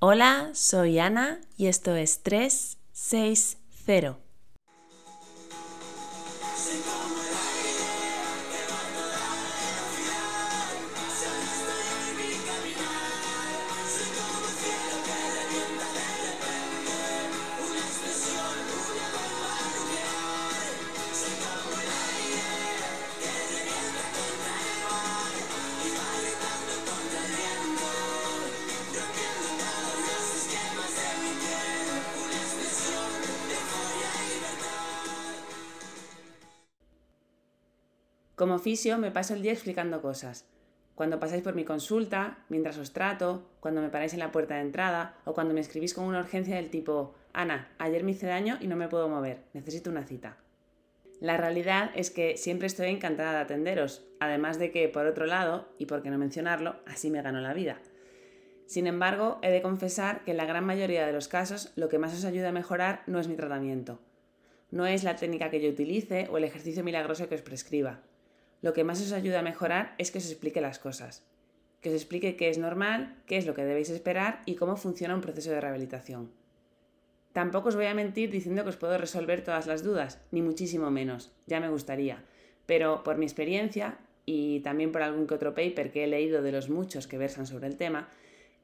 Hola, soy Ana y esto es 360. Como oficio me paso el día explicando cosas. Cuando pasáis por mi consulta, mientras os trato, cuando me paráis en la puerta de entrada o cuando me escribís con una urgencia del tipo, Ana, ayer me hice daño y no me puedo mover, necesito una cita. La realidad es que siempre estoy encantada de atenderos, además de que, por otro lado, y por qué no mencionarlo, así me gano la vida. Sin embargo, he de confesar que en la gran mayoría de los casos lo que más os ayuda a mejorar no es mi tratamiento. No es la técnica que yo utilice o el ejercicio milagroso que os prescriba lo que más os ayuda a mejorar es que os explique las cosas, que os explique qué es normal, qué es lo que debéis esperar y cómo funciona un proceso de rehabilitación. Tampoco os voy a mentir diciendo que os puedo resolver todas las dudas, ni muchísimo menos, ya me gustaría, pero por mi experiencia y también por algún que otro paper que he leído de los muchos que versan sobre el tema,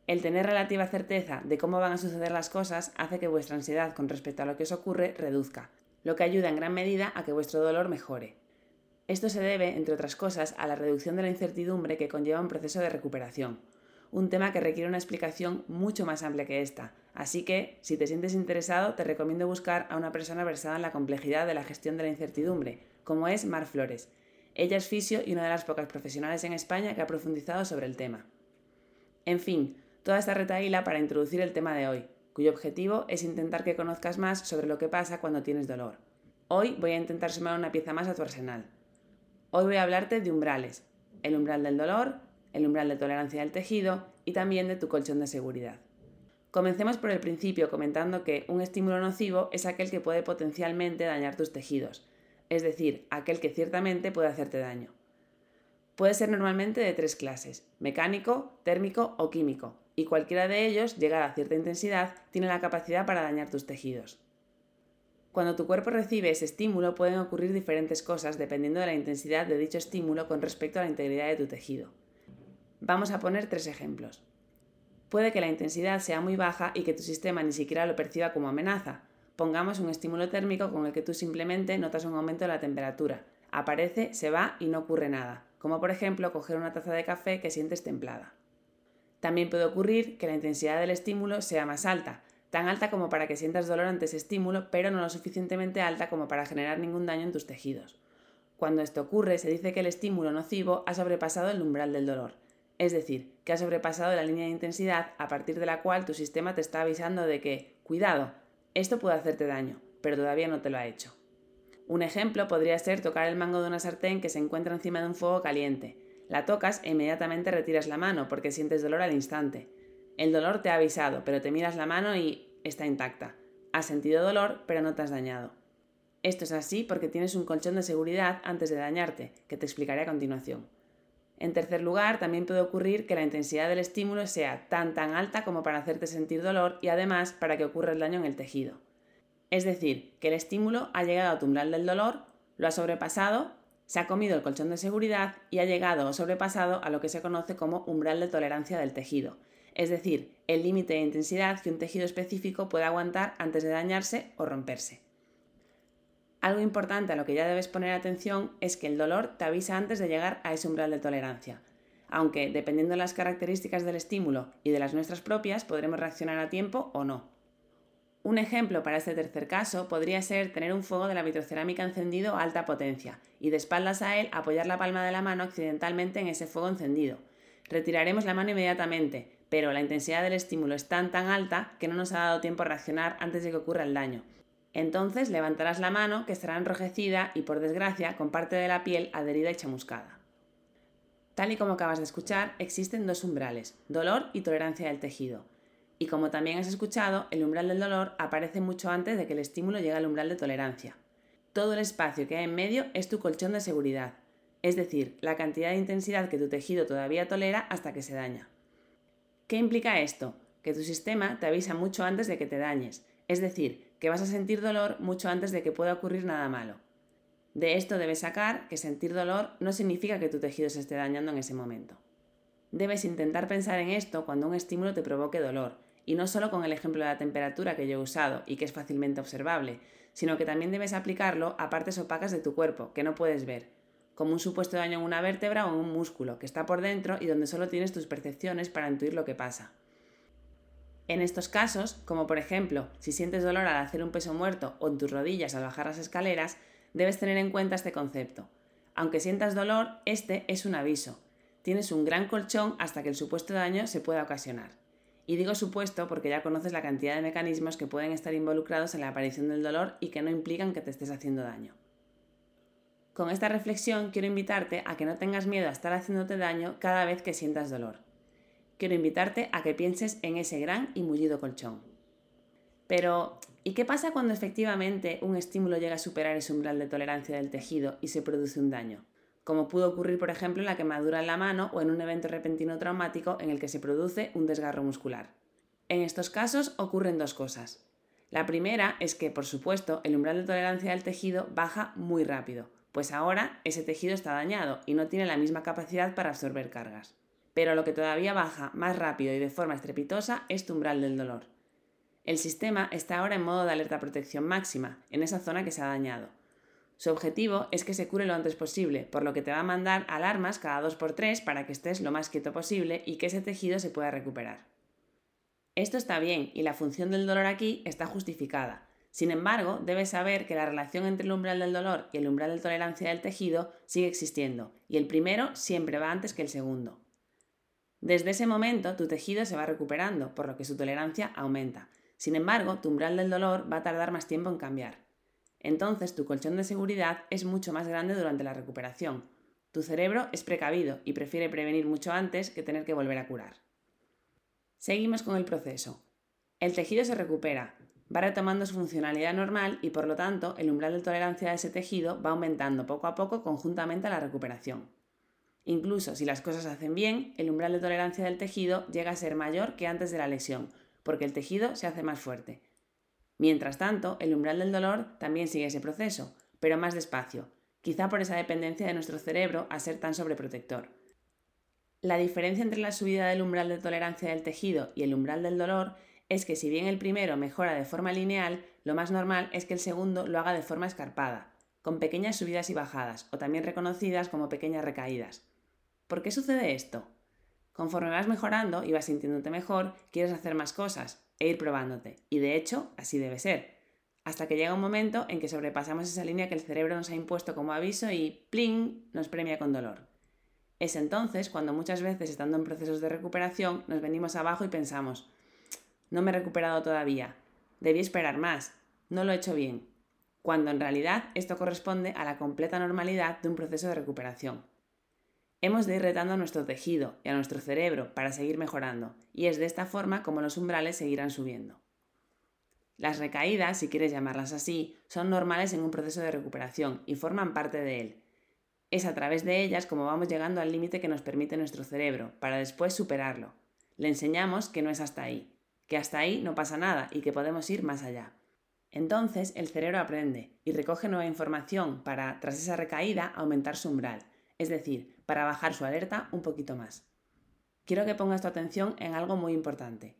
el tener relativa certeza de cómo van a suceder las cosas hace que vuestra ansiedad con respecto a lo que os ocurre reduzca, lo que ayuda en gran medida a que vuestro dolor mejore. Esto se debe, entre otras cosas, a la reducción de la incertidumbre que conlleva un proceso de recuperación, un tema que requiere una explicación mucho más amplia que esta, así que, si te sientes interesado, te recomiendo buscar a una persona versada en la complejidad de la gestión de la incertidumbre, como es Mar Flores. Ella es fisio y una de las pocas profesionales en España que ha profundizado sobre el tema. En fin, toda esta retaíla para introducir el tema de hoy, cuyo objetivo es intentar que conozcas más sobre lo que pasa cuando tienes dolor. Hoy voy a intentar sumar una pieza más a tu arsenal. Hoy voy a hablarte de umbrales, el umbral del dolor, el umbral de tolerancia del tejido y también de tu colchón de seguridad. Comencemos por el principio comentando que un estímulo nocivo es aquel que puede potencialmente dañar tus tejidos, es decir, aquel que ciertamente puede hacerte daño. Puede ser normalmente de tres clases, mecánico, térmico o químico, y cualquiera de ellos, llegada a cierta intensidad, tiene la capacidad para dañar tus tejidos. Cuando tu cuerpo recibe ese estímulo pueden ocurrir diferentes cosas dependiendo de la intensidad de dicho estímulo con respecto a la integridad de tu tejido. Vamos a poner tres ejemplos. Puede que la intensidad sea muy baja y que tu sistema ni siquiera lo perciba como amenaza. Pongamos un estímulo térmico con el que tú simplemente notas un aumento de la temperatura. Aparece, se va y no ocurre nada, como por ejemplo coger una taza de café que sientes templada. También puede ocurrir que la intensidad del estímulo sea más alta, tan alta como para que sientas dolor ante ese estímulo, pero no lo suficientemente alta como para generar ningún daño en tus tejidos. Cuando esto ocurre, se dice que el estímulo nocivo ha sobrepasado el umbral del dolor, es decir, que ha sobrepasado la línea de intensidad a partir de la cual tu sistema te está avisando de que, cuidado, esto puede hacerte daño, pero todavía no te lo ha hecho. Un ejemplo podría ser tocar el mango de una sartén que se encuentra encima de un fuego caliente. La tocas e inmediatamente retiras la mano porque sientes dolor al instante. El dolor te ha avisado, pero te miras la mano y está intacta. Has sentido dolor, pero no te has dañado. Esto es así porque tienes un colchón de seguridad antes de dañarte, que te explicaré a continuación. En tercer lugar, también puede ocurrir que la intensidad del estímulo sea tan tan alta como para hacerte sentir dolor y además para que ocurra el daño en el tejido. Es decir, que el estímulo ha llegado a tu umbral del dolor, lo ha sobrepasado, se ha comido el colchón de seguridad y ha llegado o sobrepasado a lo que se conoce como umbral de tolerancia del tejido, es decir, el límite de intensidad que un tejido específico puede aguantar antes de dañarse o romperse. Algo importante a lo que ya debes poner atención es que el dolor te avisa antes de llegar a ese umbral de tolerancia, aunque dependiendo de las características del estímulo y de las nuestras propias podremos reaccionar a tiempo o no. Un ejemplo para este tercer caso podría ser tener un fuego de la vitrocerámica encendido a alta potencia y de espaldas a él apoyar la palma de la mano accidentalmente en ese fuego encendido. Retiraremos la mano inmediatamente, pero la intensidad del estímulo es tan tan alta que no nos ha dado tiempo a reaccionar antes de que ocurra el daño. Entonces levantarás la mano que estará enrojecida y por desgracia con parte de la piel adherida y chamuscada. Tal y como acabas de escuchar, existen dos umbrales, dolor y tolerancia del tejido. Y como también has escuchado, el umbral del dolor aparece mucho antes de que el estímulo llegue al umbral de tolerancia. Todo el espacio que hay en medio es tu colchón de seguridad, es decir, la cantidad de intensidad que tu tejido todavía tolera hasta que se daña. ¿Qué implica esto? que tu sistema te avisa mucho antes de que te dañes, es decir, que vas a sentir dolor mucho antes de que pueda ocurrir nada malo. De esto debes sacar que sentir dolor no significa que tu tejido se esté dañando en ese momento. Debes intentar pensar en esto cuando un estímulo te provoque dolor, y no solo con el ejemplo de la temperatura que yo he usado y que es fácilmente observable, sino que también debes aplicarlo a partes opacas de tu cuerpo que no puedes ver, como un supuesto daño en una vértebra o en un músculo que está por dentro y donde solo tienes tus percepciones para intuir lo que pasa. En estos casos, como por ejemplo si sientes dolor al hacer un peso muerto o en tus rodillas al bajar las escaleras, debes tener en cuenta este concepto. Aunque sientas dolor, este es un aviso. Tienes un gran colchón hasta que el supuesto daño se pueda ocasionar. Y digo supuesto porque ya conoces la cantidad de mecanismos que pueden estar involucrados en la aparición del dolor y que no implican que te estés haciendo daño. Con esta reflexión quiero invitarte a que no tengas miedo a estar haciéndote daño cada vez que sientas dolor. Quiero invitarte a que pienses en ese gran y mullido colchón. Pero, ¿y qué pasa cuando efectivamente un estímulo llega a superar ese umbral de tolerancia del tejido y se produce un daño? Como pudo ocurrir, por ejemplo, en la quemadura en la mano o en un evento repentino traumático en el que se produce un desgarro muscular. En estos casos ocurren dos cosas. La primera es que, por supuesto, el umbral de tolerancia del tejido baja muy rápido, pues ahora ese tejido está dañado y no tiene la misma capacidad para absorber cargas. Pero lo que todavía baja más rápido y de forma estrepitosa es tu umbral del dolor. El sistema está ahora en modo de alerta protección máxima, en esa zona que se ha dañado. Su objetivo es que se cure lo antes posible, por lo que te va a mandar alarmas cada 2x3 para que estés lo más quieto posible y que ese tejido se pueda recuperar. Esto está bien y la función del dolor aquí está justificada, sin embargo, debes saber que la relación entre el umbral del dolor y el umbral de tolerancia del tejido sigue existiendo, y el primero siempre va antes que el segundo. Desde ese momento, tu tejido se va recuperando, por lo que su tolerancia aumenta. Sin embargo, tu umbral del dolor va a tardar más tiempo en cambiar. Entonces, tu colchón de seguridad es mucho más grande durante la recuperación. Tu cerebro es precavido y prefiere prevenir mucho antes que tener que volver a curar. Seguimos con el proceso. El tejido se recupera, va retomando su funcionalidad normal y por lo tanto el umbral de tolerancia de ese tejido va aumentando poco a poco conjuntamente a la recuperación. Incluso si las cosas se hacen bien, el umbral de tolerancia del tejido llega a ser mayor que antes de la lesión, porque el tejido se hace más fuerte. Mientras tanto, el umbral del dolor también sigue ese proceso, pero más despacio, quizá por esa dependencia de nuestro cerebro a ser tan sobreprotector. La diferencia entre la subida del umbral de tolerancia del tejido y el umbral del dolor es que si bien el primero mejora de forma lineal, lo más normal es que el segundo lo haga de forma escarpada, con pequeñas subidas y bajadas, o también reconocidas como pequeñas recaídas. ¿Por qué sucede esto? Conforme vas mejorando y vas sintiéndote mejor, quieres hacer más cosas e ir probándote, y de hecho así debe ser, hasta que llega un momento en que sobrepasamos esa línea que el cerebro nos ha impuesto como aviso y ¡pling! nos premia con dolor. Es entonces cuando muchas veces estando en procesos de recuperación nos venimos abajo y pensamos, no me he recuperado todavía, debí esperar más, no lo he hecho bien, cuando en realidad esto corresponde a la completa normalidad de un proceso de recuperación. Hemos de ir retando a nuestro tejido y a nuestro cerebro para seguir mejorando, y es de esta forma como los umbrales seguirán subiendo. Las recaídas, si quieres llamarlas así, son normales en un proceso de recuperación y forman parte de él. Es a través de ellas como vamos llegando al límite que nos permite nuestro cerebro, para después superarlo. Le enseñamos que no es hasta ahí, que hasta ahí no pasa nada y que podemos ir más allá. Entonces el cerebro aprende y recoge nueva información para, tras esa recaída, aumentar su umbral, es decir, para bajar su alerta un poquito más. Quiero que pongas tu atención en algo muy importante.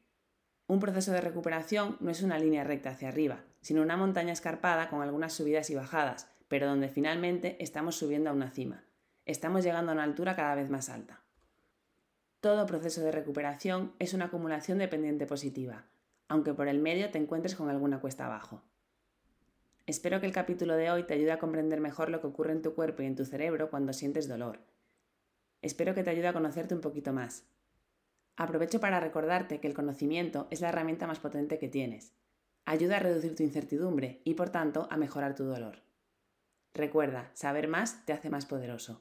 Un proceso de recuperación no es una línea recta hacia arriba, sino una montaña escarpada con algunas subidas y bajadas, pero donde finalmente estamos subiendo a una cima. Estamos llegando a una altura cada vez más alta. Todo proceso de recuperación es una acumulación de pendiente positiva, aunque por el medio te encuentres con alguna cuesta abajo. Espero que el capítulo de hoy te ayude a comprender mejor lo que ocurre en tu cuerpo y en tu cerebro cuando sientes dolor. Espero que te ayude a conocerte un poquito más. Aprovecho para recordarte que el conocimiento es la herramienta más potente que tienes. Ayuda a reducir tu incertidumbre y por tanto a mejorar tu dolor. Recuerda, saber más te hace más poderoso.